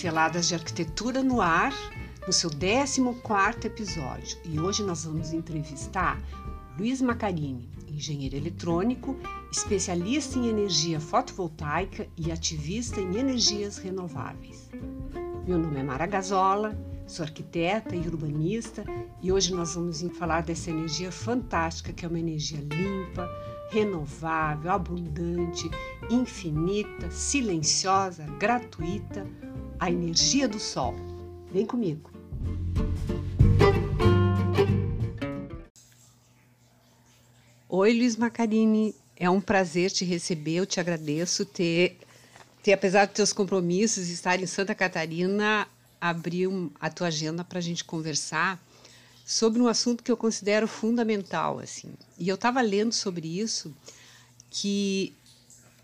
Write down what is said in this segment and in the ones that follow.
Pinceladas de Arquitetura no Ar, no seu 14 episódio. E hoje nós vamos entrevistar Luiz Macarini, engenheiro eletrônico, especialista em energia fotovoltaica e ativista em energias renováveis. Meu nome é Mara Gazola, sou arquiteta e urbanista e hoje nós vamos falar dessa energia fantástica que é uma energia limpa, renovável, abundante, infinita, silenciosa, gratuita, a energia do sol. Vem comigo. Oi, Luiz Macarini. É um prazer te receber. Eu te agradeço ter, ter apesar dos teus compromissos, estar em Santa Catarina, abrir a tua agenda para a gente conversar sobre um assunto que eu considero fundamental, assim. E eu estava lendo sobre isso que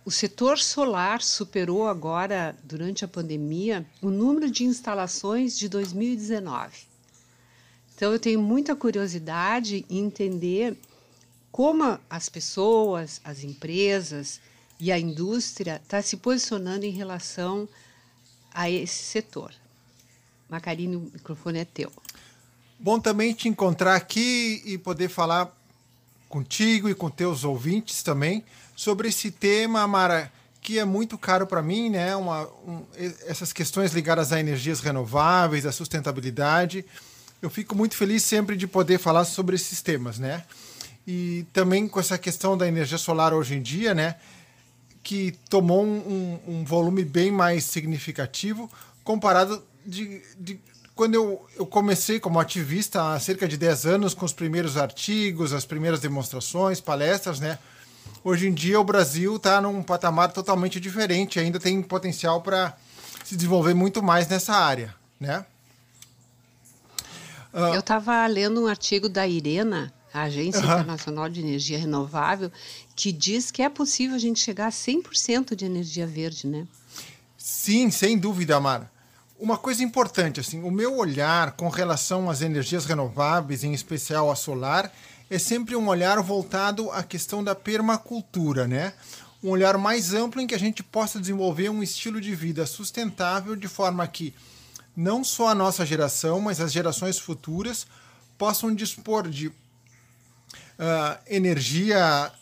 o setor solar superou agora, durante a pandemia, o número de instalações de 2019. Então, eu tenho muita curiosidade em entender como as pessoas, as empresas e a indústria está se posicionando em relação a esse setor. Macarine, o microfone é teu. Bom também te encontrar aqui e poder falar contigo e com teus ouvintes também sobre esse tema, Mara, que é muito caro para mim, né? Uma, um, essas questões ligadas a energias renováveis, a sustentabilidade. Eu fico muito feliz sempre de poder falar sobre esses temas, né? E também com essa questão da energia solar hoje em dia, né? Que tomou um, um volume bem mais significativo comparado de, de quando eu, eu comecei como ativista há cerca de 10 anos, com os primeiros artigos, as primeiras demonstrações, palestras, né? Hoje em dia o Brasil está num patamar totalmente diferente, ainda tem potencial para se desenvolver muito mais nessa área, né? Uh, eu estava lendo um artigo da Irena, a Agência uh -huh. Internacional de Energia Renovável, que diz que é possível a gente chegar a 100% de energia verde, né? Sim, sem dúvida, Mara. Uma coisa importante, assim, o meu olhar com relação às energias renováveis, em especial a solar, é sempre um olhar voltado à questão da permacultura, né? Um olhar mais amplo em que a gente possa desenvolver um estilo de vida sustentável de forma que não só a nossa geração, mas as gerações futuras possam dispor de uh, energia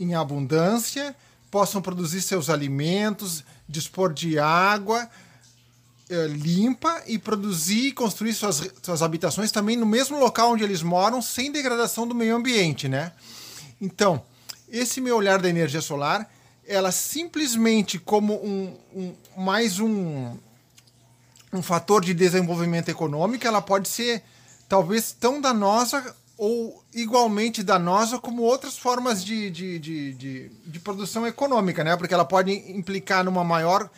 em abundância, possam produzir seus alimentos, dispor de água, limpa e produzir e construir suas, suas habitações também no mesmo local onde eles moram, sem degradação do meio ambiente, né? Então, esse meu olhar da energia solar, ela simplesmente como um, um mais um, um fator de desenvolvimento econômico, ela pode ser talvez tão danosa ou igualmente danosa como outras formas de, de, de, de, de produção econômica, né? Porque ela pode implicar numa maior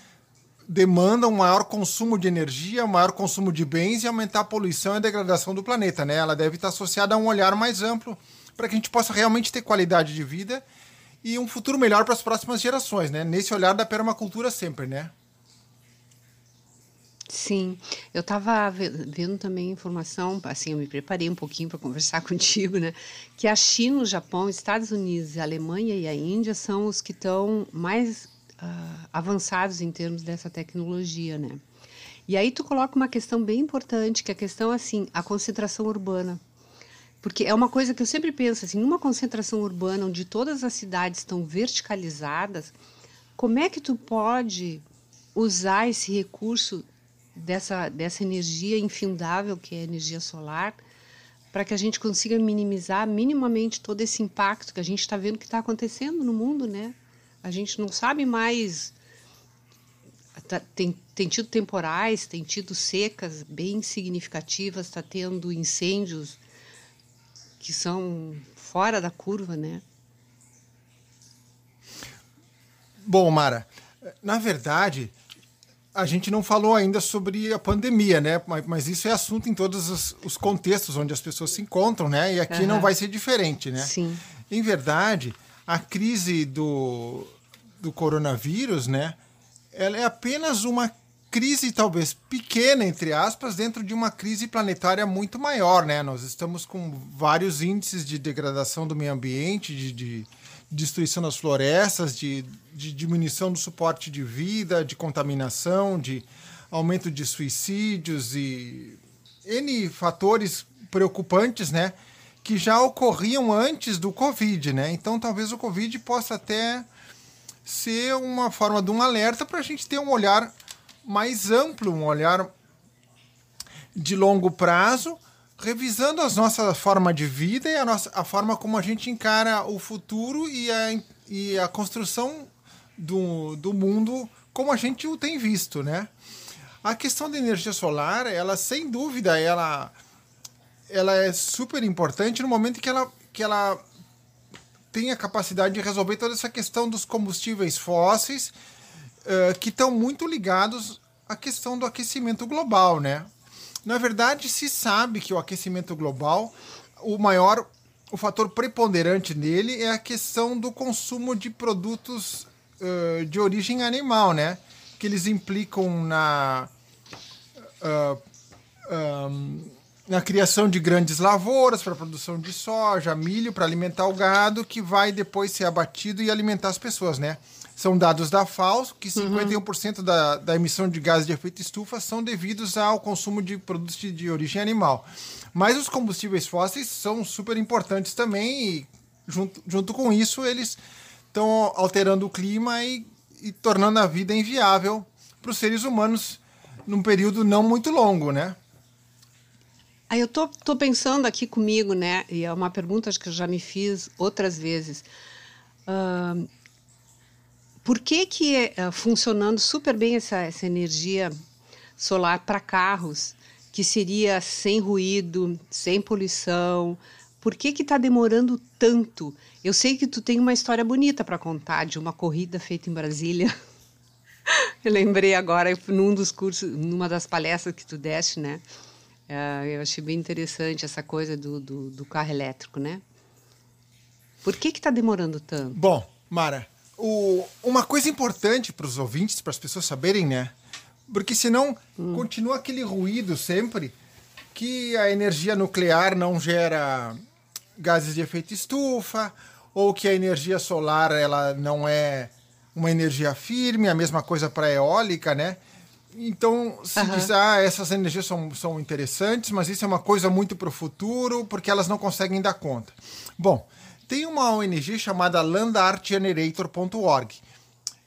demanda um maior consumo de energia, um maior consumo de bens e aumentar a poluição e a degradação do planeta. Né? Ela deve estar associada a um olhar mais amplo para que a gente possa realmente ter qualidade de vida e um futuro melhor para as próximas gerações, né? Nesse olhar da permacultura sempre, né? Sim, eu estava vendo também informação, assim, eu me preparei um pouquinho para conversar contigo, né? Que a China, o Japão, Estados Unidos, a Alemanha e a Índia são os que estão mais uh, avançados em termos dessa tecnologia, né? E aí tu coloca uma questão bem importante, que é a questão assim, a concentração urbana. Porque é uma coisa que eu sempre penso assim, numa concentração urbana onde todas as cidades estão verticalizadas, como é que tu pode usar esse recurso dessa, dessa energia infindável que é a energia solar para que a gente consiga minimizar minimamente todo esse impacto que a gente está vendo que está acontecendo no mundo, né? A gente não sabe mais. Tá, tem, tem tido temporais, tem tido secas bem significativas, está tendo incêndios que são fora da curva, né? Bom, Mara, na verdade, a gente não falou ainda sobre a pandemia, né? Mas, mas isso é assunto em todos os, os, contextos onde as pessoas se encontram, né? E aqui uhum. não vai ser diferente, né? Sim. Em verdade, a crise do, do coronavírus, né? Ela é apenas uma crise talvez pequena entre aspas dentro de uma crise planetária muito maior, né? Nós estamos com vários índices de degradação do meio ambiente, de, de destruição das florestas, de, de, diminuição do suporte de vida, de contaminação, de aumento de suicídios e N fatores preocupantes, né? Que já ocorriam antes do Covid, né? Então talvez o Covid possa até ser uma forma de um alerta para a gente ter um olhar mais amplo, um olhar de longo prazo, revisando a nossa forma de vida e a, nossa, a forma como a gente encara o futuro e a, e a construção do, do mundo como a gente o tem visto, né? A questão da energia solar, ela sem dúvida, ela, ela é super importante no momento que ela, que ela tem a capacidade de resolver toda essa questão dos combustíveis fósseis, uh, que estão muito ligados à questão do aquecimento global, né? Na verdade, se sabe que o aquecimento global, o maior, o fator preponderante nele é a questão do consumo de produtos uh, de origem animal, né? Que eles implicam na uh, um, na criação de grandes lavouras para produção de soja, milho para alimentar o gado, que vai depois ser abatido e alimentar as pessoas, né? São dados da FAO que 51% uhum. da, da emissão de gases de efeito estufa são devidos ao consumo de produtos de, de origem animal. Mas os combustíveis fósseis são super importantes também e junto, junto com isso eles estão alterando o clima e, e tornando a vida inviável para os seres humanos num período não muito longo, né? Aí eu tô, tô pensando aqui comigo, né? E é uma pergunta que eu já me fiz outras vezes. Uh, por que que uh, funcionando super bem essa, essa energia solar para carros, que seria sem ruído, sem poluição, por que que está demorando tanto? Eu sei que tu tem uma história bonita para contar de uma corrida feita em Brasília. Eu lembrei agora, num dos cursos, numa das palestras que tu deste, né? Uh, eu achei bem interessante essa coisa do, do, do carro elétrico, né? Por que está demorando tanto? Bom, Mara, o, uma coisa importante para os ouvintes, para as pessoas saberem, né? Porque senão hum. continua aquele ruído sempre que a energia nuclear não gera gases de efeito estufa, ou que a energia solar ela não é uma energia firme, a mesma coisa para a eólica, né? Então se uhum. diz, ah, essas energias são, são interessantes, mas isso é uma coisa muito para o futuro, porque elas não conseguem dar conta. Bom, tem uma ONG chamada landartgenerator.org,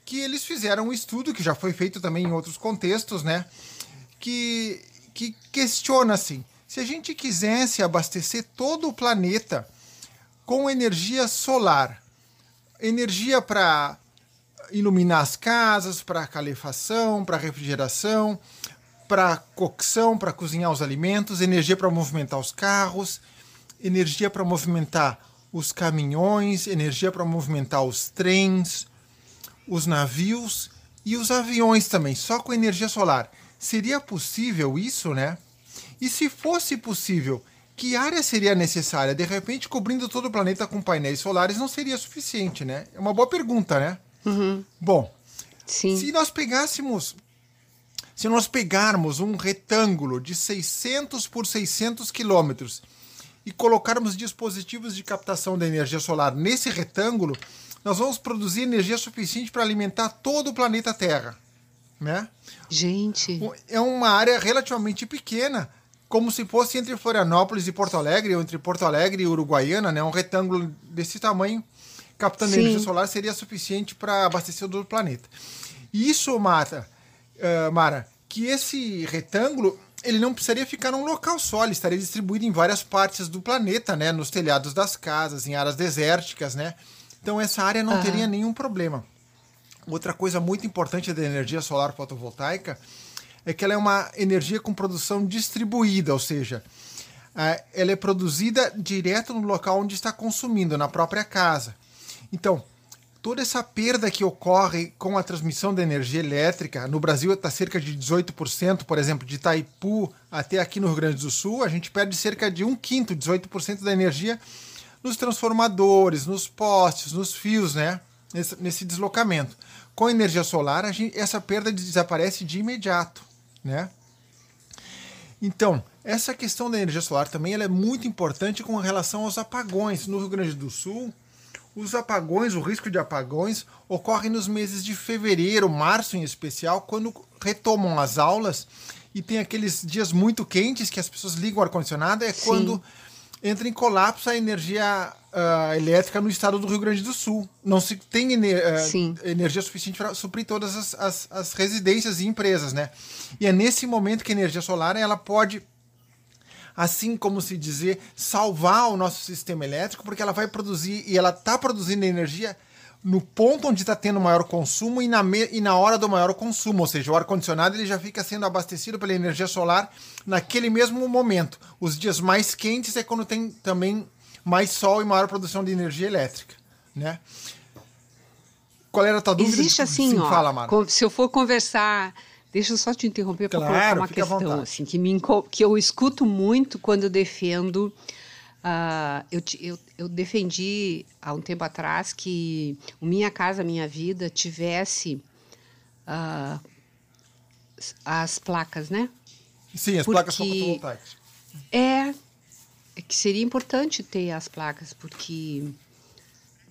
que eles fizeram um estudo que já foi feito também em outros contextos, né? Que, que questiona assim: se a gente quisesse abastecer todo o planeta com energia solar, energia para iluminar as casas, para calefação, para refrigeração, para cocção, para cozinhar os alimentos, energia para movimentar os carros, energia para movimentar os caminhões, energia para movimentar os trens, os navios e os aviões também, só com energia solar. Seria possível isso, né? E se fosse possível, que área seria necessária? De repente, cobrindo todo o planeta com painéis solares não seria suficiente, né? É uma boa pergunta, né? Uhum. Bom, Sim. se nós pegássemos, se nós pegarmos um retângulo de 600 por 600 quilômetros e colocarmos dispositivos de captação da energia solar nesse retângulo, nós vamos produzir energia suficiente para alimentar todo o planeta Terra, né? Gente, é uma área relativamente pequena, como se fosse entre Florianópolis e Porto Alegre, ou entre Porto Alegre e Uruguaiana, né? Um retângulo desse tamanho captando Sim. energia solar seria suficiente para abastecer todo o planeta. E isso, Mara, uh, Mara, que esse retângulo ele não precisaria ficar num local só, ele estaria distribuído em várias partes do planeta, né? Nos telhados das casas, em áreas desérticas, né? Então essa área não uhum. teria nenhum problema. Outra coisa muito importante da energia solar fotovoltaica é que ela é uma energia com produção distribuída, ou seja, uh, ela é produzida direto no local onde está consumindo, na própria casa. Então, toda essa perda que ocorre com a transmissão da energia elétrica, no Brasil está cerca de 18%, por exemplo, de Itaipu até aqui no Rio Grande do Sul, a gente perde cerca de um quinto, 18% da energia nos transformadores, nos postes, nos fios, né? Nesse, nesse deslocamento. Com a energia solar, gente, essa perda desaparece de imediato, né? Então, essa questão da energia solar também ela é muito importante com relação aos apagões. No Rio Grande do Sul, os apagões, o risco de apagões ocorre nos meses de fevereiro, março em especial, quando retomam as aulas e tem aqueles dias muito quentes que as pessoas ligam o ar-condicionado, é Sim. quando entra em colapso a energia uh, elétrica no estado do Rio Grande do Sul. Não se tem ener uh, energia suficiente para suprir todas as, as, as, residências e empresas, né? E é nesse momento que a energia solar ela pode, assim como se dizer, salvar o nosso sistema elétrico, porque ela vai produzir e ela está produzindo energia no ponto onde está tendo maior consumo e na, e na hora do maior consumo, ou seja, o ar-condicionado ele já fica sendo abastecido pela energia solar naquele mesmo momento. Os dias mais quentes é quando tem também mais sol e maior produção de energia elétrica, né? Qual era a tua dúvida? Existe assim, Sim, ó, fala, se eu for conversar, deixa eu só te interromper para claro, colocar uma questão assim que me que eu escuto muito quando eu defendo Uh, eu, eu, eu, defendi há um tempo atrás que o Minha Casa Minha Vida tivesse uh, as placas, né? Sim, as porque placas fotovoltaicas. É, é que seria importante ter as placas, porque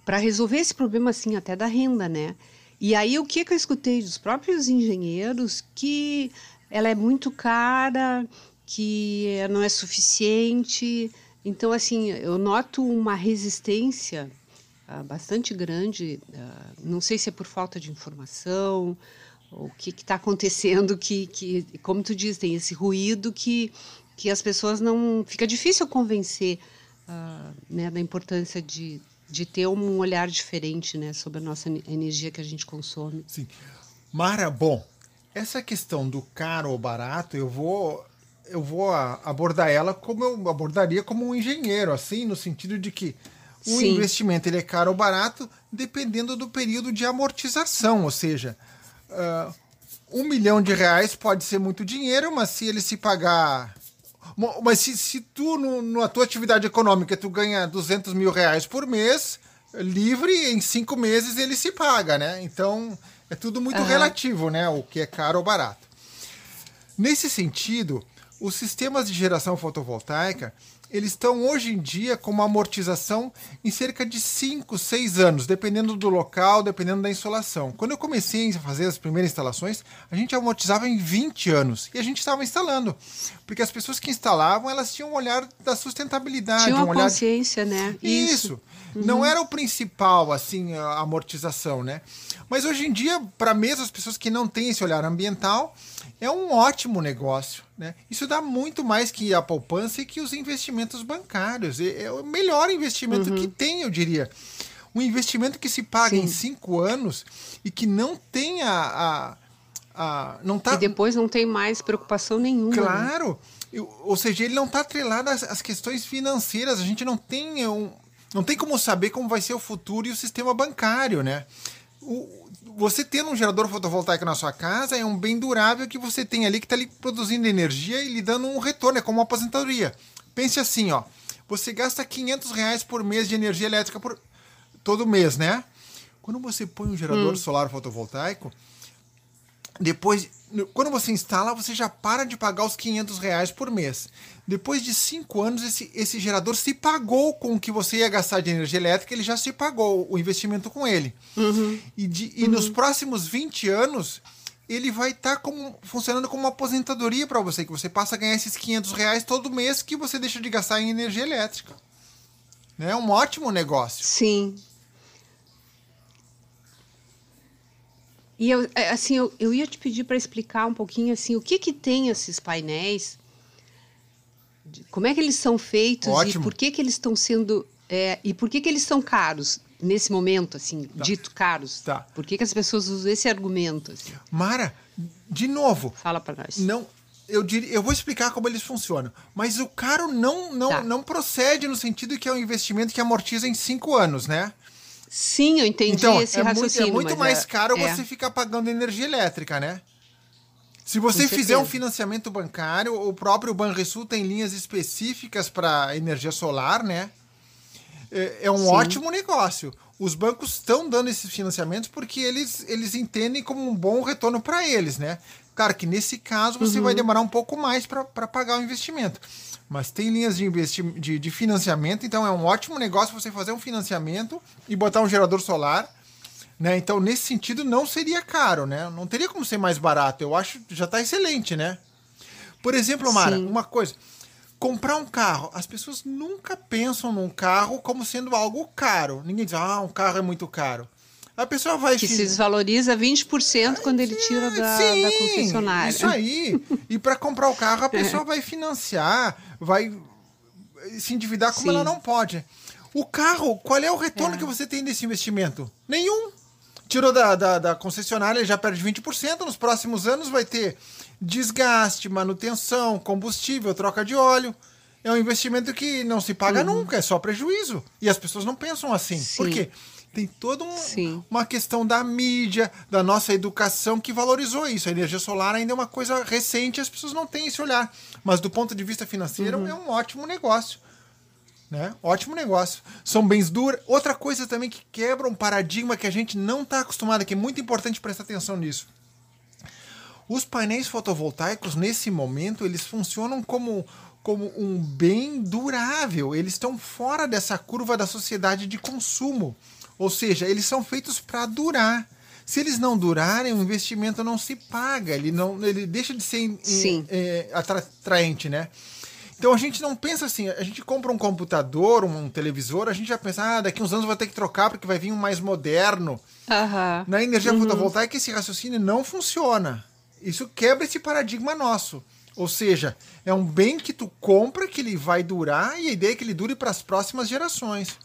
para resolver esse problema assim até da renda, né? E aí o que, que eu escutei dos próprios engenheiros que ela é muito cara, que não é suficiente. Então, assim, eu noto uma resistência uh, bastante grande. Uh, não sei se é por falta de informação, o que está acontecendo, que, que, como tu diz, tem esse ruído que, que as pessoas não. Fica difícil convencer uh, né, da importância de, de ter um olhar diferente né, sobre a nossa energia que a gente consome. Sim. Mara, bom, essa questão do caro ou barato, eu vou eu vou abordar ela como eu abordaria como um engenheiro, assim, no sentido de que o Sim. investimento ele é caro ou barato dependendo do período de amortização, ou seja, uh, um milhão de reais pode ser muito dinheiro, mas se ele se pagar mas se, se tu, no, na tua atividade econômica, tu ganha 200 mil reais por mês, livre, em cinco meses ele se paga, né? Então, é tudo muito uhum. relativo, né? O que é caro ou barato. Nesse sentido, os sistemas de geração fotovoltaica eles estão hoje em dia com uma amortização em cerca de 5, 6 anos, dependendo do local, dependendo da insolação. Quando eu comecei a fazer as primeiras instalações, a gente amortizava em 20 anos e a gente estava instalando, porque as pessoas que instalavam, elas tinham um olhar da sustentabilidade, Tinha uma um olhar consciência, né? Isso. Isso. Uhum. Não era o principal assim a amortização, né? Mas hoje em dia, para mesmo as pessoas que não têm esse olhar ambiental, é um ótimo negócio. Né? Isso dá muito mais que a poupança e que os investimentos bancários. É, é o melhor investimento uhum. que tem, eu diria. Um investimento que se paga Sim. em cinco anos e que não tem a. a, a não tá... E depois não tem mais preocupação nenhuma. Né? Claro. Né? Ou seja, ele não está atrelado às, às, questões financeiras. A gente não tem um, não tem como saber como vai ser o futuro e o sistema bancário, né? O, você tendo um gerador fotovoltaico na sua casa é um bem durável que você tem ali que está ali produzindo energia e lhe dando um retorno, é como uma aposentadoria. Pense assim, ó, você gasta 500 reais por mês de energia elétrica por todo mês, né? Quando você põe um gerador hum. solar fotovoltaico, depois, quando você instala, você já para de pagar os 500 reais por mês. Depois de cinco anos, esse, esse gerador se pagou com o que você ia gastar de energia elétrica, ele já se pagou o investimento com ele. Uhum. E, de, e uhum. nos próximos 20 anos, ele vai estar tá como, funcionando como uma aposentadoria para você, que você passa a ganhar esses 500 reais todo mês que você deixa de gastar em energia elétrica. É um ótimo negócio. Sim, E eu, é, assim, eu, eu ia te pedir para explicar um pouquinho assim o que que tem esses painéis, como é que eles são feitos Ótimo. e por que que eles estão sendo é, e por que que eles são caros nesse momento, assim, tá. dito caros? Tá. Por que que as pessoas usam esse argumento? Assim? Mara, de novo. Fala para nós. Não, eu, diria, eu vou explicar como eles funcionam. Mas o caro não, não, tá. não procede no sentido que é um investimento que amortiza em cinco anos, né? Sim, eu entendi então, esse é raciocínio. Muito, é muito mais é, caro é. você ficar pagando energia elétrica, né? Se você fizer um financiamento bancário, o próprio Banrisul tem linhas específicas para energia solar, né? É, é um Sim. ótimo negócio. Os bancos estão dando esses financiamentos porque eles, eles entendem como um bom retorno para eles, né? Claro que nesse caso você uhum. vai demorar um pouco mais para pagar o investimento. Mas tem linhas de, investi de, de financiamento, então é um ótimo negócio você fazer um financiamento e botar um gerador solar. Né? Então, nesse sentido, não seria caro, né? Não teria como ser mais barato. Eu acho que já está excelente, né? Por exemplo, Mara, Sim. uma coisa comprar um carro. As pessoas nunca pensam num carro como sendo algo caro. Ninguém diz, ah, um carro é muito caro. A pessoa vai. Que se desvaloriza 20% quando ele tira da, Sim, da concessionária. Isso aí. E para comprar o carro, a é. pessoa é. vai financiar, vai se endividar como Sim. ela não pode. O carro, qual é o retorno é. que você tem desse investimento? Nenhum. Tirou da, da, da concessionária, já perde 20%. Nos próximos anos vai ter desgaste, manutenção, combustível, troca de óleo. É um investimento que não se paga uhum. nunca, é só prejuízo. E as pessoas não pensam assim. Sim. Por quê? Tem toda um, uma questão da mídia, da nossa educação que valorizou isso. A energia solar ainda é uma coisa recente, as pessoas não têm esse olhar. Mas do ponto de vista financeiro, uhum. é um ótimo negócio. Né? Ótimo negócio. São bens duros. Outra coisa também que quebra um paradigma que a gente não está acostumado, que é muito importante prestar atenção nisso. Os painéis fotovoltaicos, nesse momento, eles funcionam como, como um bem durável. Eles estão fora dessa curva da sociedade de consumo. Ou seja, eles são feitos para durar. Se eles não durarem, o investimento não se paga, ele, não, ele deixa de ser é, atraente, né? Então a gente não pensa assim, a gente compra um computador, um televisor, a gente já pensa, ah, daqui uns anos vai ter que trocar porque vai vir um mais moderno. Uhum. Na energia uhum. fotovoltaica esse raciocínio não funciona. Isso quebra esse paradigma nosso. Ou seja, é um bem que tu compra que ele vai durar e a ideia é que ele dure para as próximas gerações.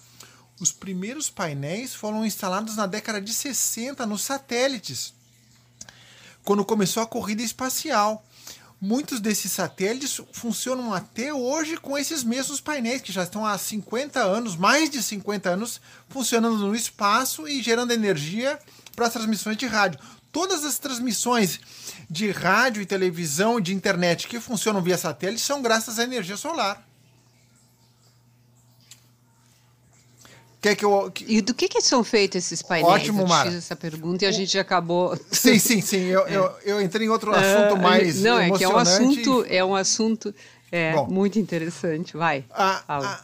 Os primeiros painéis foram instalados na década de 60 nos satélites, quando começou a corrida espacial. Muitos desses satélites funcionam até hoje com esses mesmos painéis, que já estão há 50 anos, mais de 50 anos, funcionando no espaço e gerando energia para as transmissões de rádio todas as transmissões de rádio e televisão e de internet que funcionam via satélite são graças à energia solar. Quer que eu. E do que, que são feitos esses painéis? Ótimo, Mara. Eu fiz essa pergunta e a gente acabou. Sim, sim, sim. Eu, é. eu, eu, entrei em outro assunto uh, mais. Não, é que é um assunto, é um assunto é, Bom, muito interessante. Vai. A, a,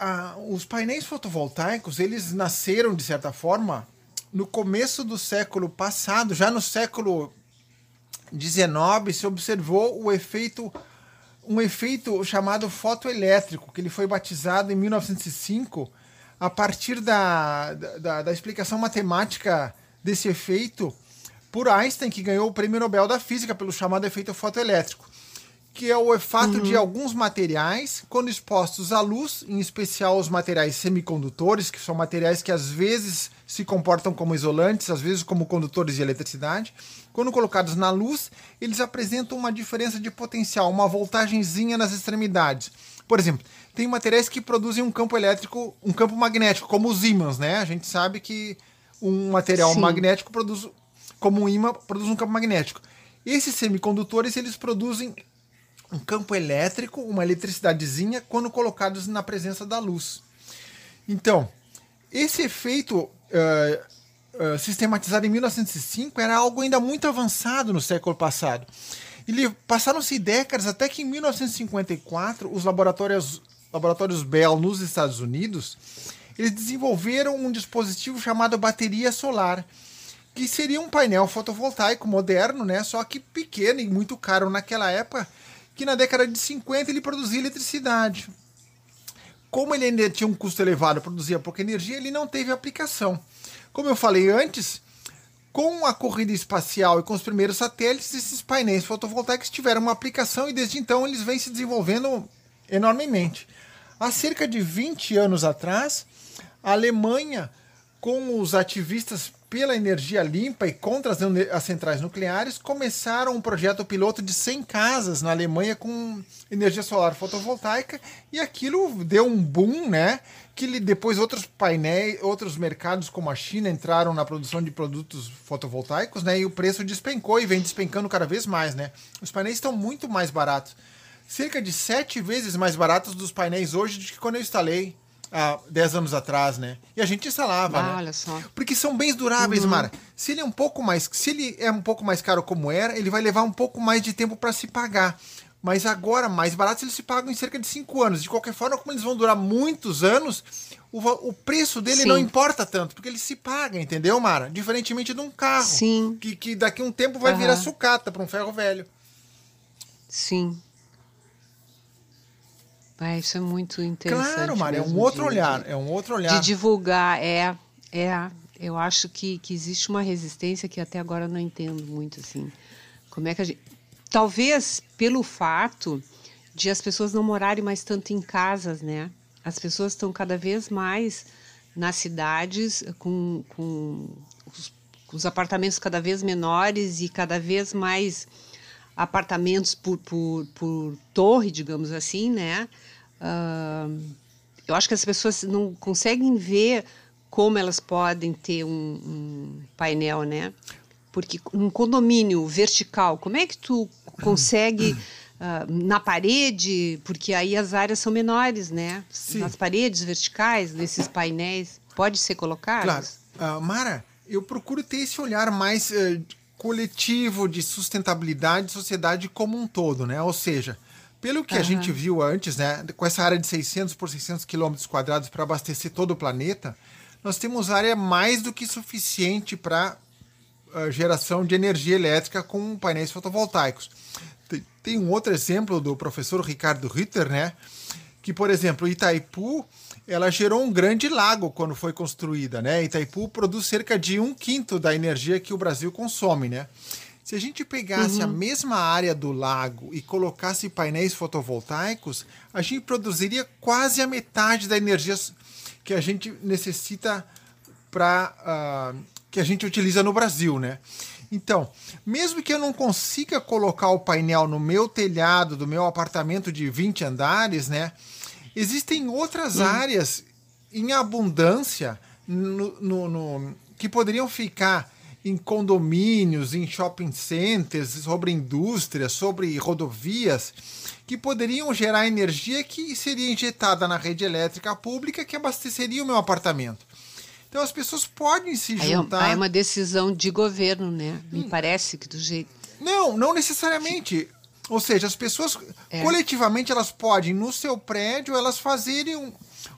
a, os painéis fotovoltaicos, eles nasceram, de certa forma, no começo do século passado, já no século XIX, se observou o efeito um efeito chamado fotoelétrico, que ele foi batizado em 1905 a partir da, da, da explicação matemática desse efeito por Einstein, que ganhou o prêmio Nobel da Física pelo chamado efeito fotoelétrico que é o fato uhum. de alguns materiais, quando expostos à luz, em especial os materiais semicondutores, que são materiais que às vezes se comportam como isolantes, às vezes como condutores de eletricidade, quando colocados na luz, eles apresentam uma diferença de potencial, uma voltagenzinha nas extremidades. Por exemplo, tem materiais que produzem um campo elétrico, um campo magnético, como os ímãs, né? A gente sabe que um material Sim. magnético produz, como um ímã, produz um campo magnético. Esses semicondutores, eles produzem um campo elétrico, uma eletricidadezinha, quando colocados na presença da luz. Então, esse efeito uh, uh, sistematizado em 1905 era algo ainda muito avançado no século passado. Ele passaram-se décadas até que em 1954 os laboratórios, laboratórios Bell nos Estados Unidos eles desenvolveram um dispositivo chamado bateria solar, que seria um painel fotovoltaico moderno, né, só que pequeno e muito caro naquela época, que na década de 50 ele produzia eletricidade. Como ele ainda tinha um custo elevado, produzia pouca energia, ele não teve aplicação. Como eu falei antes, com a corrida espacial e com os primeiros satélites, esses painéis fotovoltaicos tiveram uma aplicação e desde então eles vêm se desenvolvendo enormemente. Há cerca de 20 anos atrás, a Alemanha, com os ativistas pela energia limpa e contra as, as, centrais nucleares, começaram um projeto piloto de 100 casas na Alemanha com energia solar fotovoltaica e aquilo deu um boom, né? Que depois outros painéis, outros mercados como a China entraram na produção de produtos fotovoltaicos, né? E o preço despencou e vem despencando cada vez mais, né? Os painéis estão muito mais baratos, cerca de sete vezes mais baratos dos painéis hoje do que quando eu instalei há 10 anos atrás, né? E a gente instalava, ah, né? olha só. Porque são bens duráveis, uhum. Mara. Se ele é um pouco mais, se ele é um pouco mais caro como era, ele vai levar um pouco mais de tempo para se pagar. Mas agora, mais baratos, eles se pagam em cerca de 5 anos. De qualquer forma, como eles vão durar muitos anos, o, o preço dele Sim. não importa tanto, porque ele se paga, entendeu, Mara? Diferentemente de um carro. Sim. Que, que daqui a um tempo vai uhum. virar sucata para um ferro velho. Sim. É, isso é muito interessante. Claro, Mara, é um outro de, olhar. é um outro olhar. De divulgar, é. É. Eu acho que, que existe uma resistência que até agora eu não entendo muito, assim. Como é que a gente. Talvez pelo fato de as pessoas não morarem mais tanto em casas, né? As pessoas estão cada vez mais nas cidades com, com os, os apartamentos cada vez menores e cada vez mais apartamentos por, por, por torre, digamos assim, né? Uh, eu acho que as pessoas não conseguem ver como elas podem ter um, um, painel, né? Porque um condomínio vertical, como é que tu consegue uh, na parede? Porque aí as áreas são menores, né? Sim. Nas paredes verticais desses painéis, pode ser colocado? Claro, uh, Mara, eu procuro ter esse olhar mais uh, coletivo de sustentabilidade de sociedade como um todo, né? Ou seja, pelo que uhum. a gente viu antes, né, com essa área de 600 por 600 quilômetros quadrados para abastecer todo o planeta, nós temos área mais do que suficiente para uh, geração de energia elétrica com painéis fotovoltaicos. Tem, tem, um outro exemplo do professor Ricardo Ritter, né, que, por exemplo, Itaipu ela gerou um grande lago quando foi construída, né? Itaipu produz cerca de um quinto da energia que o Brasil consome, né? Se a gente pegasse uhum. a mesma área do lago e colocasse painéis fotovoltaicos, a gente produziria quase a metade da energia que a gente necessita para uh, ah, que a gente utiliza no Brasil, né? Então, mesmo que eu não consiga colocar o painel no meu telhado do meu apartamento de 20 andares, né? Existem outras hum. áreas em abundância no, no, no, que poderiam ficar em condomínios, em shopping centers, sobre indústrias, sobre rodovias, que poderiam gerar energia que seria injetada na rede elétrica pública que abasteceria o meu apartamento. Então as pessoas podem se é juntar. Aí é uma decisão de governo, né? Me hum. parece que do jeito. Não, não necessariamente. Ou seja, as pessoas é. coletivamente elas podem no seu prédio elas fazerem um,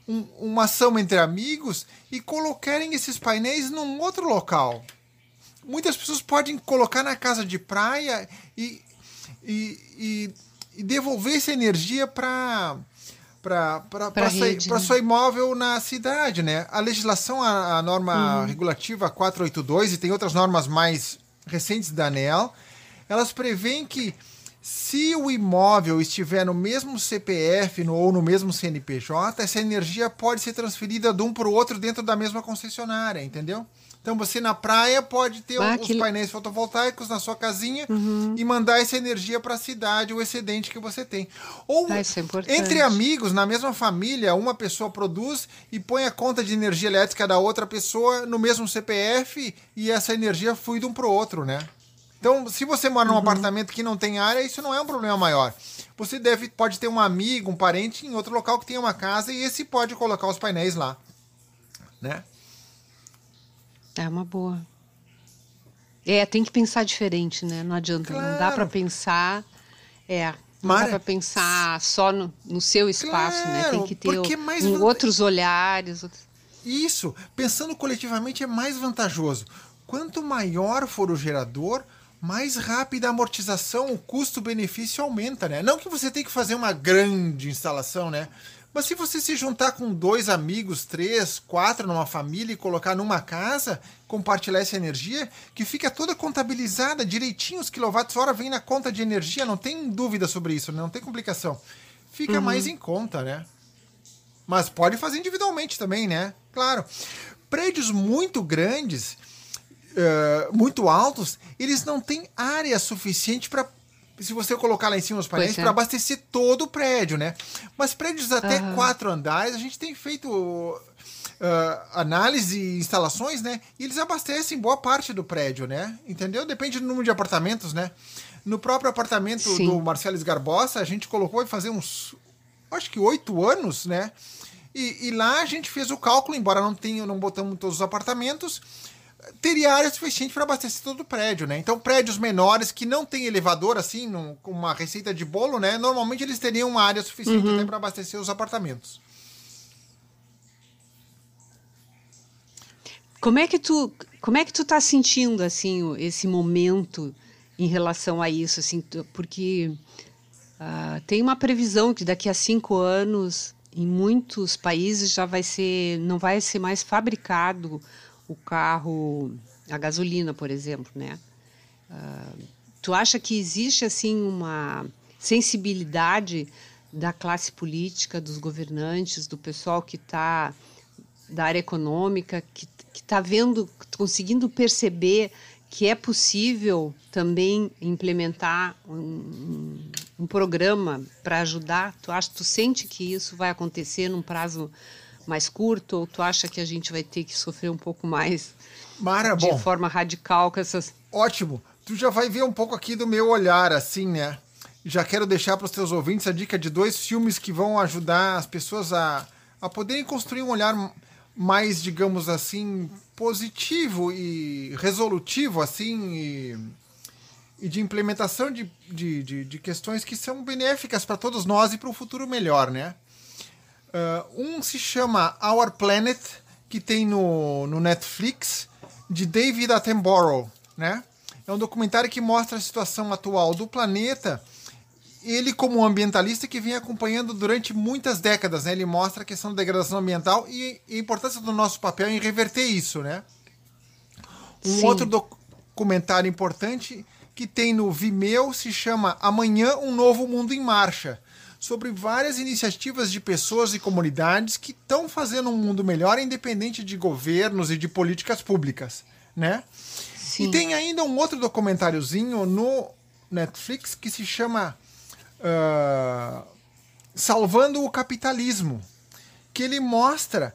um, uma ação entre amigos e colocarem esses painéis num outro local. Muitas pessoas podem colocar na casa de praia e, e, e, e devolver essa energia para para né? seu imóvel na cidade, né? A legislação, a, a norma uhum. regulativa 482 e tem outras normas mais recentes da ANEL, elas prevêem que se o imóvel estiver no mesmo CPF no, ou no mesmo CNPJ, essa energia pode ser transferida de um para o outro dentro da mesma concessionária, entendeu? Então você na praia pode ter ah, os que... painéis fotovoltaicos na sua casinha uhum. e mandar essa energia para a cidade, o excedente que você tem. Ou ah, é entre amigos, na mesma família, uma pessoa produz e põe a conta de energia elétrica da outra pessoa no mesmo CPF e essa energia flui de um para o outro, né? Então, se você mora num uhum. apartamento que não tem área, isso não é um problema maior. Você deve, pode ter um amigo, um parente em outro local que tenha uma casa e esse pode colocar os painéis lá, né? É uma boa. É, tem que pensar diferente, né? Não adianta, claro. não dá para pensar. É, não Mara, dá para pensar só no, no seu espaço, claro, né? Tem que ter o, mais um, outros olhares. Outros... Isso, pensando coletivamente é mais vantajoso. Quanto maior for o gerador, mais rápida a amortização, o custo-benefício aumenta, né? Não que você tenha que fazer uma grande instalação, né? Mas se você se juntar com dois amigos, três, quatro numa família e colocar numa casa, compartilhar essa energia, que fica toda contabilizada direitinho, os quilowatts-hora vem na conta de energia, não tem dúvida sobre isso, não tem complicação. Fica uhum. mais em conta, né? Mas pode fazer individualmente também, né? Claro. Prédios muito grandes, uh, muito altos, eles não têm área suficiente para se você colocar lá em cima os painéis, é. para abastecer todo o prédio, né? Mas prédios até uhum. quatro andares, a gente tem feito uh, análise e instalações, né? E eles abastecem boa parte do prédio, né? Entendeu? Depende do número de apartamentos, né? No próprio apartamento Sim. do Marcelo Garbosa, a gente colocou e fazer uns, acho que oito anos, né? E, e, lá a gente fez o cálculo, embora não tenha, não botamos todos os apartamentos, teria área suficiente para abastecer todo o prédio, né? Então, prédios menores que não tem elevador, assim, num, com uma receita de bolo, né? Normalmente eles teriam uma área suficiente uhum. para abastecer os apartamentos. Como é que tu, como é que tu tá sentindo assim esse momento em relação a isso, assim, porque uh, tem uma previsão que daqui a cinco anos em muitos países já vai ser, não vai ser mais fabricado o carro a gasolina, por exemplo, né? Uh, tu acha que existe assim uma sensibilidade da classe política, dos governantes, do pessoal que está da área econômica, que está vendo, conseguindo perceber que é possível também implementar um, um programa para ajudar? Tu acha, tu sente que isso vai acontecer num prazo mais curto ou tu acha que a gente vai ter que sofrer um pouco mais Mara, de bom, forma radical com essas Ótimo. Tu já vai ver um pouco aqui do meu olhar assim, né? Já quero deixar para os teus ouvintes a dica de dois filmes que vão ajudar as pessoas a, a poderem construir um olhar mais, digamos assim, positivo e resolutivo, assim, e, e de implementação de, de, de, de, questões que são benéficas para todos nós e para um futuro melhor, né? Uh, um se chama Our Planet, que tem no, no Netflix, de David Attenborough, né? É um documentário que mostra a situação atual do planeta ele como ambientalista que vem acompanhando durante muitas décadas, né? Ele mostra a questão da degradação ambiental e a importância do nosso papel em reverter isso, né? Um Sim. outro documentário importante que tem no Vimeo se chama Amanhã um Novo Mundo em Marcha, sobre várias iniciativas de pessoas e comunidades que estão fazendo um mundo melhor independente de governos e de políticas públicas, né? Sim. E tem ainda um outro documentáriozinho no Netflix que se chama uh, Salvando o Capitalismo, que ele mostra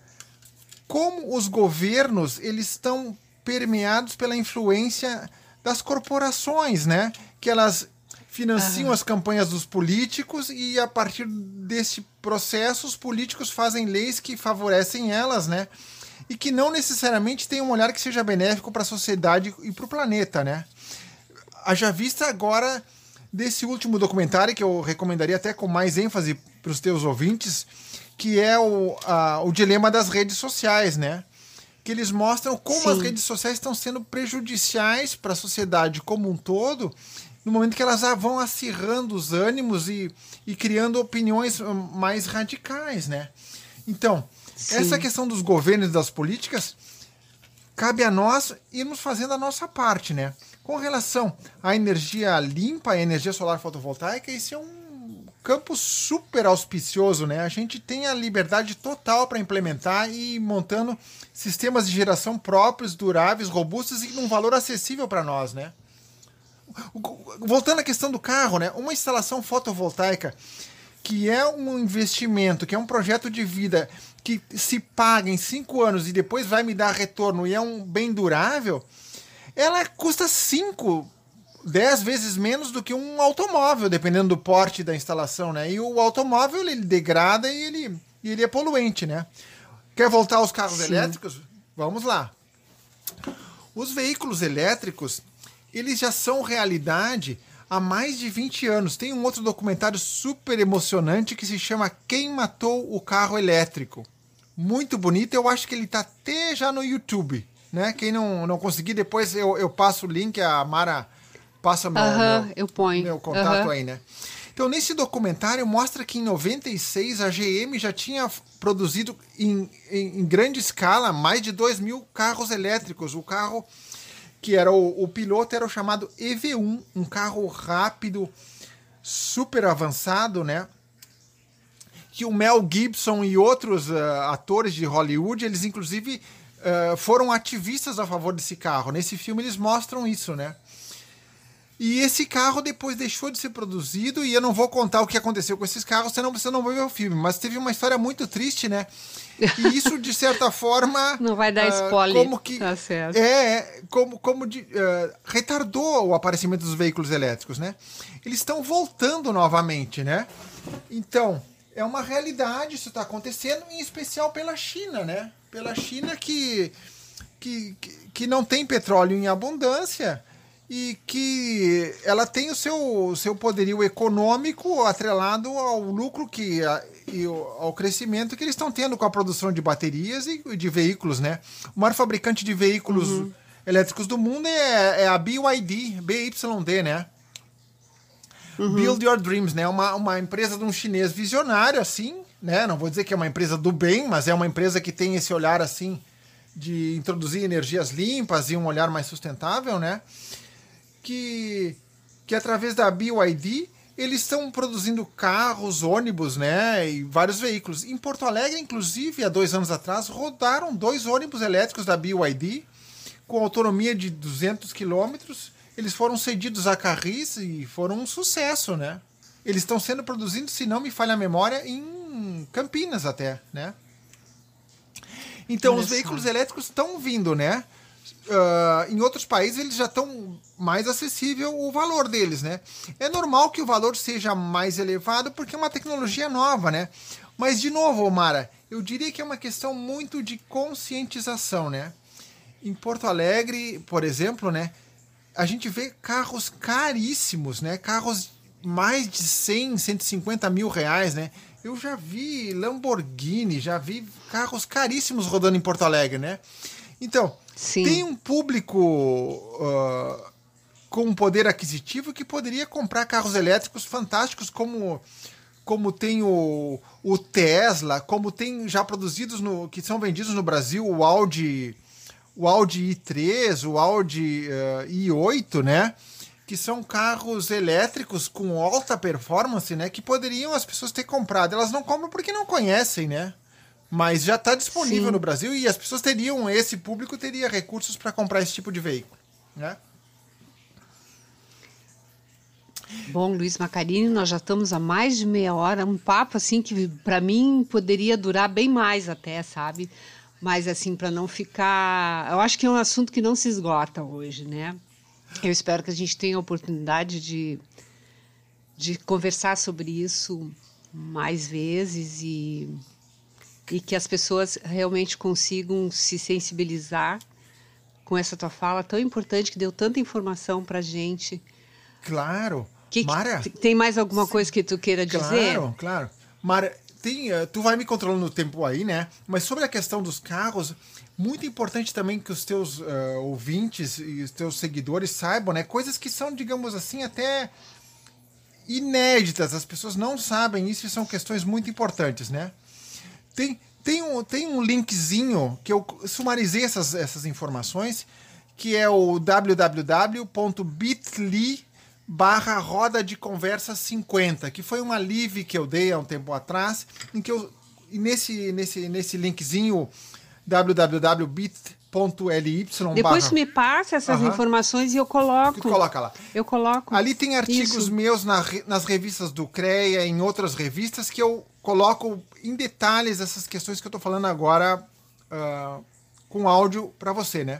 como os governos eles estão permeados pela influência das corporações, né? Que elas financiam as campanhas dos políticos e a partir desse processo os políticos fazem leis que favorecem elas, né? E que não necessariamente tem um olhar que seja benéfico para a sociedade e para o planeta, né? Haja vista agora desse último documentário que eu recomendaria até com mais ênfase para os teus ouvintes, que é o, a, o dilema das redes sociais, né? Que eles mostram como Sim. as redes sociais estão sendo prejudiciais para a sociedade como um todo, no momento que elas vão acirrando os ânimos e, e criando opiniões hum, mais radicais, né? Então, Sim. essa questão dos governos e das políticas cabe a nós irmos fazendo a nossa parte, né? Com relação à energia limpa, a energia solar fotovoltaica, esse é um campo super auspicioso, né? A gente tem a liberdade total para implementar e ir montando sistemas de geração próprios, duráveis, robustos e num valor acessível para nós, né? Voltando à questão do carro, né? Uma instalação fotovoltaica que é um investimento, que é um projeto de vida que se paga em cinco anos e depois vai me dar retorno e é um bem durável, ela custa 5, 10 vezes menos do que um automóvel, dependendo do porte da instalação, né? E o automóvel ele degrada e ele, e ele é poluente, né? Quer voltar aos carros Sim. elétricos? Vamos lá. Os veículos elétricos, eles já são realidade há mais de 20 anos. Tem um outro documentário super emocionante que se chama Quem Matou o Carro Elétrico. Muito bonito, eu acho que ele está até já no YouTube né? Quem não, não conseguir, depois eu, eu passo o link, a Mara passa meu, uh -huh, meu, eu ponho. meu contato uh -huh. aí, né? Então, nesse documentário mostra que em 96 a GM já tinha produzido em, em, em grande escala mais de 2 mil carros elétricos. O carro que era o, o piloto era o chamado EV1, um carro rápido, super avançado, né? Que o Mel Gibson e outros uh, atores de Hollywood, eles inclusive uh, foram ativistas a favor desse carro. Nesse filme eles mostram isso, né? E esse carro depois deixou de ser produzido, e eu não vou contar o que aconteceu com esses carros, senão você não vai ver o filme. Mas teve uma história muito triste, né? E isso, de certa forma. Não vai dar uh, spoiler. Como que. Tá certo. É, como, como de, uh, retardou o aparecimento dos veículos elétricos, né? Eles estão voltando novamente, né? Então, é uma realidade, isso está acontecendo, em especial pela China, né? Pela China que, que, que não tem petróleo em abundância e que ela tem o seu, seu poderio econômico atrelado ao lucro que e ao crescimento que eles estão tendo com a produção de baterias e de veículos, né? O maior fabricante de veículos uhum. elétricos do mundo é, é a BYD, BYD, né? Uhum. Build Your Dreams, né? Uma, uma empresa de um chinês visionário, assim, né? Não vou dizer que é uma empresa do bem, mas é uma empresa que tem esse olhar, assim, de introduzir energias limpas e um olhar mais sustentável, né? Que, que através da BYD eles estão produzindo carros, ônibus, né, e vários veículos. Em Porto Alegre, inclusive, há dois anos atrás, rodaram dois ônibus elétricos da BYD com autonomia de 200 quilômetros. Eles foram cedidos a Carris e foram um sucesso, né? Eles estão sendo produzidos, se não me falha a memória, em Campinas até, né? Então, os veículos elétricos estão vindo, né? Uh, em outros países eles já estão mais acessível o valor deles, né? É normal que o valor seja mais elevado porque é uma tecnologia nova, né? Mas de novo, Mara, eu diria que é uma questão muito de conscientização, né? Em Porto Alegre, por exemplo, né, a gente vê carros caríssimos, né? Carros mais de 100, 150 mil reais, né? Eu já vi Lamborghini, já vi carros caríssimos rodando em Porto Alegre, né? Então, Sim. tem um público uh, com poder aquisitivo que poderia comprar carros elétricos fantásticos como como tem o, o Tesla, como tem já produzidos no que são vendidos no Brasil o Audi o Audi i3, o Audi uh, i8, né? Que são carros elétricos com alta performance, né? Que poderiam as pessoas ter comprado. Elas não compram porque não conhecem, né? Mas já está disponível Sim. no Brasil e as pessoas teriam, esse público teria recursos para comprar esse tipo de veículo, né? Bom, Luiz Macarini, nós já estamos há mais de meia hora, um papo assim que para mim poderia durar bem mais até, sabe? Mas assim, para não ficar, eu acho que é um assunto que não se esgota hoje, né? Eu espero que a gente tenha a oportunidade de, de conversar sobre isso mais vezes e, e que as pessoas realmente consigam se sensibilizar com essa tua fala tão importante que deu tanta informação para gente. Claro. Que, Mara? Tem mais alguma coisa que tu queira dizer? Claro, claro. Mara, tem, uh, tu vai me controlando o tempo aí, né? Mas sobre a questão dos carros, muito importante também que os teus uh, ouvintes e os teus seguidores saibam, né? Coisas que são, digamos assim, até inéditas. As pessoas não sabem isso e são questões muito importantes, né? Tem, tem, um, tem um linkzinho que eu sumarizei essas, essas informações, que é o www.bit.ly barra Roda de Conversa 50, que foi uma live que eu dei há um tempo atrás, em que eu nesse nesse nesse linkzinho www.bit.ly Depois barra... me passa essas uhum. informações e eu coloco. Coloca lá. Eu coloco. Ali tem artigos Isso. meus na, nas revistas do CREA, em outras revistas, que eu coloco em detalhes essas questões que eu estou falando agora uh, com áudio para você, né?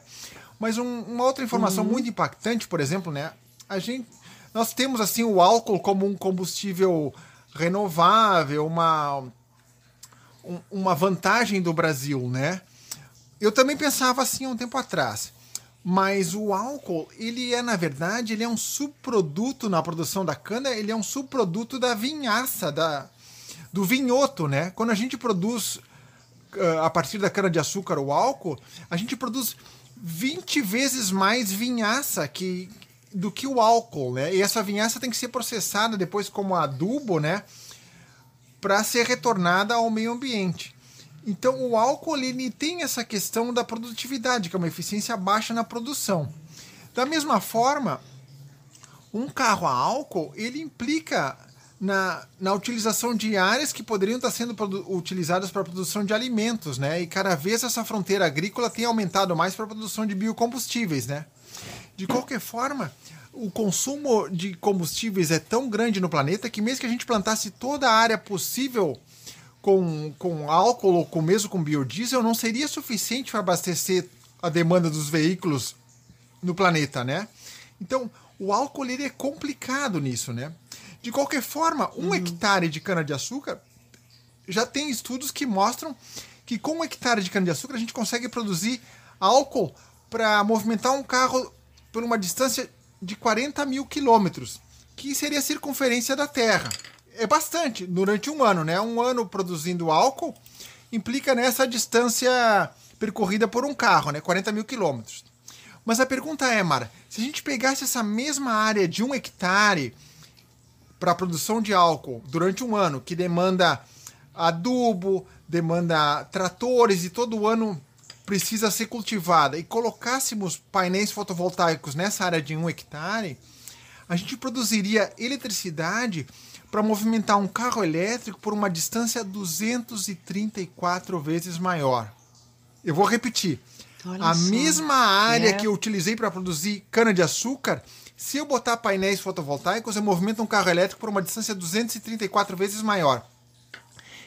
Mas um, uma outra informação uhum. muito impactante, por exemplo, né? A gente nós temos assim o álcool como um combustível renovável, uma, um, uma vantagem do Brasil, né? Eu também pensava assim há um tempo atrás. Mas o álcool, ele é, na verdade, ele é um subproduto na produção da cana, ele é um subproduto da vinhaça, da, do vinhoto, né? Quando a gente produz uh, a partir da cana de açúcar o álcool, a gente produz 20 vezes mais vinhaça que, do que o álcool, né? E essa vinhaça tem que ser processada depois como adubo, né? Para ser retornada ao meio ambiente. Então o álcool ele tem essa questão da produtividade, que é uma eficiência baixa na produção. Da mesma forma, um carro a álcool ele implica na, na utilização de áreas que poderiam estar sendo utilizadas para a produção de alimentos, né? E cada vez essa fronteira agrícola tem aumentado mais para a produção de biocombustíveis, né? De qualquer forma, o consumo de combustíveis é tão grande no planeta que mesmo que a gente plantasse toda a área possível com, com álcool ou com, mesmo com biodiesel, não seria suficiente para abastecer a demanda dos veículos no planeta, né? Então, o álcool ele é complicado nisso, né? De qualquer forma, um uhum. hectare de cana-de-açúcar já tem estudos que mostram que com um hectare de cana-de-açúcar a gente consegue produzir álcool para movimentar um carro por uma distância de 40 mil quilômetros, que seria a circunferência da Terra. É bastante, durante um ano, né? Um ano produzindo álcool implica nessa distância percorrida por um carro, né? 40 mil quilômetros. Mas a pergunta é, Mara, se a gente pegasse essa mesma área de um hectare para a produção de álcool durante um ano, que demanda adubo, demanda tratores e todo ano precisa ser cultivada, e colocássemos painéis fotovoltaicos nessa área de um hectare, a gente produziria eletricidade para movimentar um carro elétrico por uma distância 234 vezes maior. Eu vou repetir. Olha a só. mesma área é. que eu utilizei para produzir cana-de-açúcar, se eu botar painéis fotovoltaicos, eu movimento um carro elétrico por uma distância 234 vezes maior.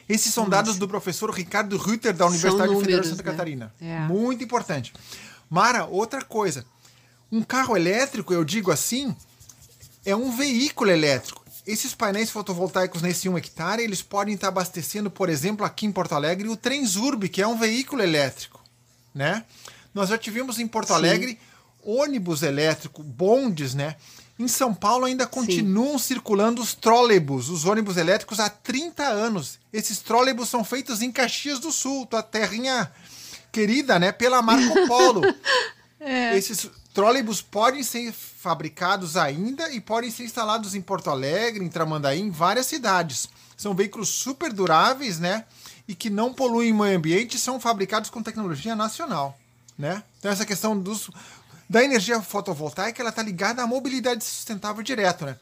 Esses são dados do professor Ricardo Rütter, da Universidade números, Federal de Santa né? Catarina. É. Muito importante. Mara, outra coisa. Um carro elétrico, eu digo assim, é um veículo elétrico. Esses painéis fotovoltaicos nesse 1 hectare, eles podem estar abastecendo, por exemplo, aqui em Porto Alegre, o Trenzurb, que é um veículo elétrico. Né? Nós já tivemos em Porto Sim. Alegre ônibus elétrico, bondes, né? Em São Paulo ainda continuam Sim. circulando os trólebus, os ônibus elétricos, há 30 anos. Esses trólebus são feitos em Caxias do Sul, tua terrinha querida, né? Pela Marco Polo. é. Esses trólebus podem ser fabricados ainda e podem ser instalados em Porto Alegre, em Tramandaí, em várias cidades. São veículos super duráveis, né? E que não poluem o meio ambiente e são fabricados com tecnologia nacional, né? Então essa questão dos da energia fotovoltaica, ela tá ligada à mobilidade sustentável direto, né?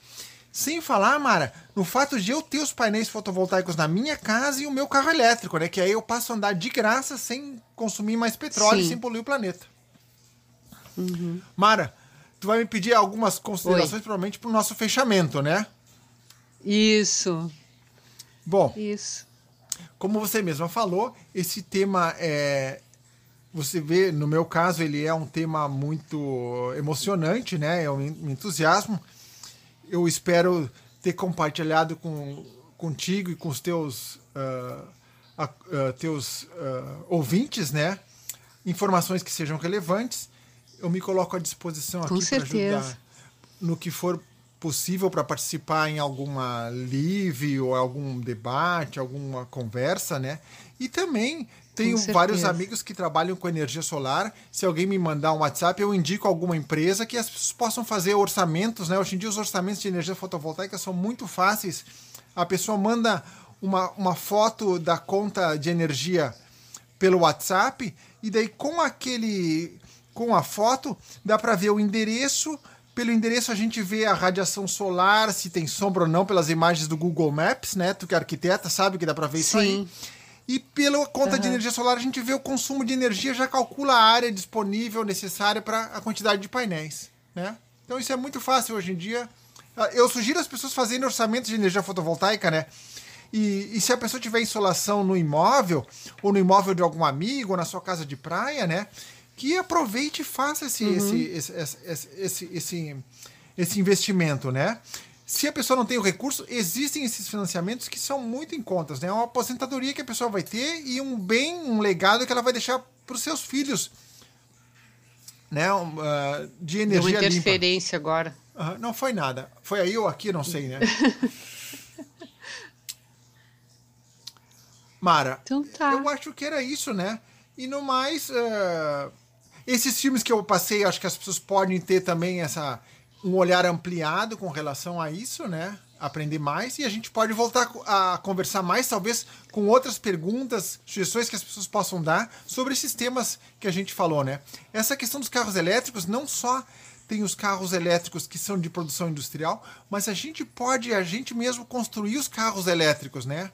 Sem falar, Mara, no fato de eu ter os painéis fotovoltaicos na minha casa e o meu carro elétrico, né? Que aí eu passo a andar de graça sem consumir mais petróleo, Sim. sem poluir o planeta. Uhum. Mara, tu vai me pedir algumas considerações, Oi. provavelmente, para o nosso fechamento, né? Isso. Bom. Isso. Como você mesma falou, esse tema é, você vê, no meu caso, ele é um tema muito emocionante, né? É um entusiasmo. Eu espero ter compartilhado com, contigo e com os teus, uh, uh, teus uh, ouvintes, né? Informações que sejam relevantes. Eu me coloco à disposição aqui para ajudar no que for possível para participar em alguma live ou algum debate, alguma conversa, né? E também tenho vários amigos que trabalham com energia solar. Se alguém me mandar um WhatsApp, eu indico alguma empresa que as pessoas possam fazer orçamentos, né? Hoje em dia os orçamentos de energia fotovoltaica são muito fáceis. A pessoa manda uma, uma foto da conta de energia pelo WhatsApp e daí com aquele com a foto dá para ver o endereço, pelo endereço a gente vê a radiação solar, se tem sombra ou não, pelas imagens do Google Maps, né? Tu que é arquiteta sabe que dá para ver Sim. isso aí. E pela conta uhum. de energia solar, a gente vê o consumo de energia, já calcula a área disponível necessária para a quantidade de painéis. Né? Então isso é muito fácil hoje em dia. Eu sugiro as pessoas fazerem orçamentos de energia fotovoltaica, né? E, e, se a pessoa tiver insolação no imóvel, ou no imóvel de algum amigo, ou na sua casa de praia, né? Que aproveite e faça esse, uhum. esse, esse, esse, esse, esse, esse investimento, né? Se a pessoa não tem o recurso, existem esses financiamentos que são muito em contas, né? É uma aposentadoria que a pessoa vai ter e um bem, um legado que ela vai deixar para os seus filhos, né? Uh, de energia Deu interferência limpa. agora. Não foi nada. Foi aí ou aqui, não sei, né? Mara, então tá. eu acho que era isso, né? E no mais, uh, esses filmes que eu passei, acho que as pessoas podem ter também essa um olhar ampliado com relação a isso, né? Aprender mais e a gente pode voltar a conversar mais, talvez com outras perguntas, sugestões que as pessoas possam dar sobre esses temas que a gente falou, né? Essa questão dos carros elétricos não só tem os carros elétricos que são de produção industrial, mas a gente pode a gente mesmo construir os carros elétricos, né?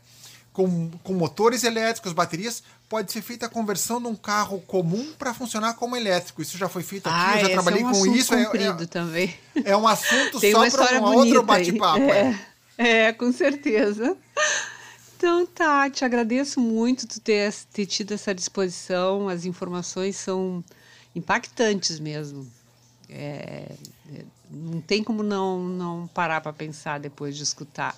Com, com motores elétricos, baterias, pode ser feita a conversão de um carro comum para funcionar como elétrico. Isso já foi feito aqui, ah, eu já trabalhei é um com isso. É, é, também. é um assunto só para um outro bate-papo. É, é. é, com certeza. Então tá, te agradeço muito tu ter, ter tido essa disposição. As informações são impactantes mesmo. É, é não tem como não, não parar para pensar depois de escutar.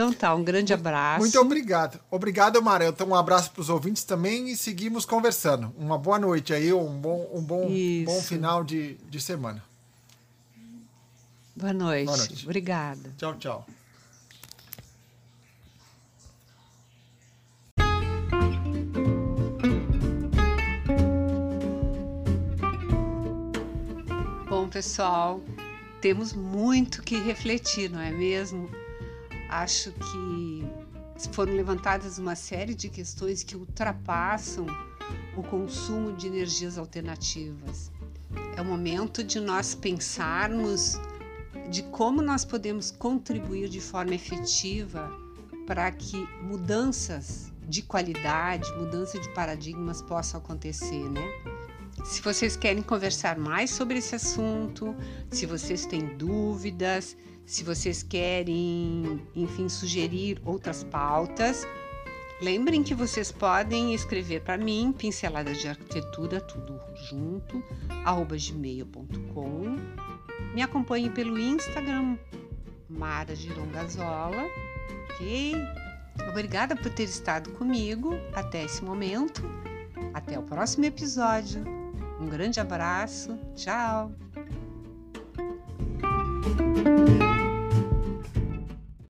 Então tá, um grande abraço. Muito obrigado. Obrigado, Mara. Então, um abraço para os ouvintes também e seguimos conversando. Uma boa noite aí, um bom, um bom, bom final de, de semana. Boa noite. Boa noite. Obrigada. Tchau, tchau. Bom, pessoal, temos muito que refletir, não é mesmo? Acho que foram levantadas uma série de questões que ultrapassam o consumo de energias alternativas. É o momento de nós pensarmos de como nós podemos contribuir de forma efetiva para que mudanças de qualidade, mudança de paradigmas possam acontecer, né? Se vocês querem conversar mais sobre esse assunto, se vocês têm dúvidas, se vocês querem, enfim, sugerir outras pautas, lembrem que vocês podem escrever para mim, pinceladas de arquitetura, tudo junto, arroba gmail.com. Me acompanhe pelo Instagram, Mara Girongazola, ok? Obrigada por ter estado comigo até esse momento. Até o próximo episódio. Um grande abraço. Tchau!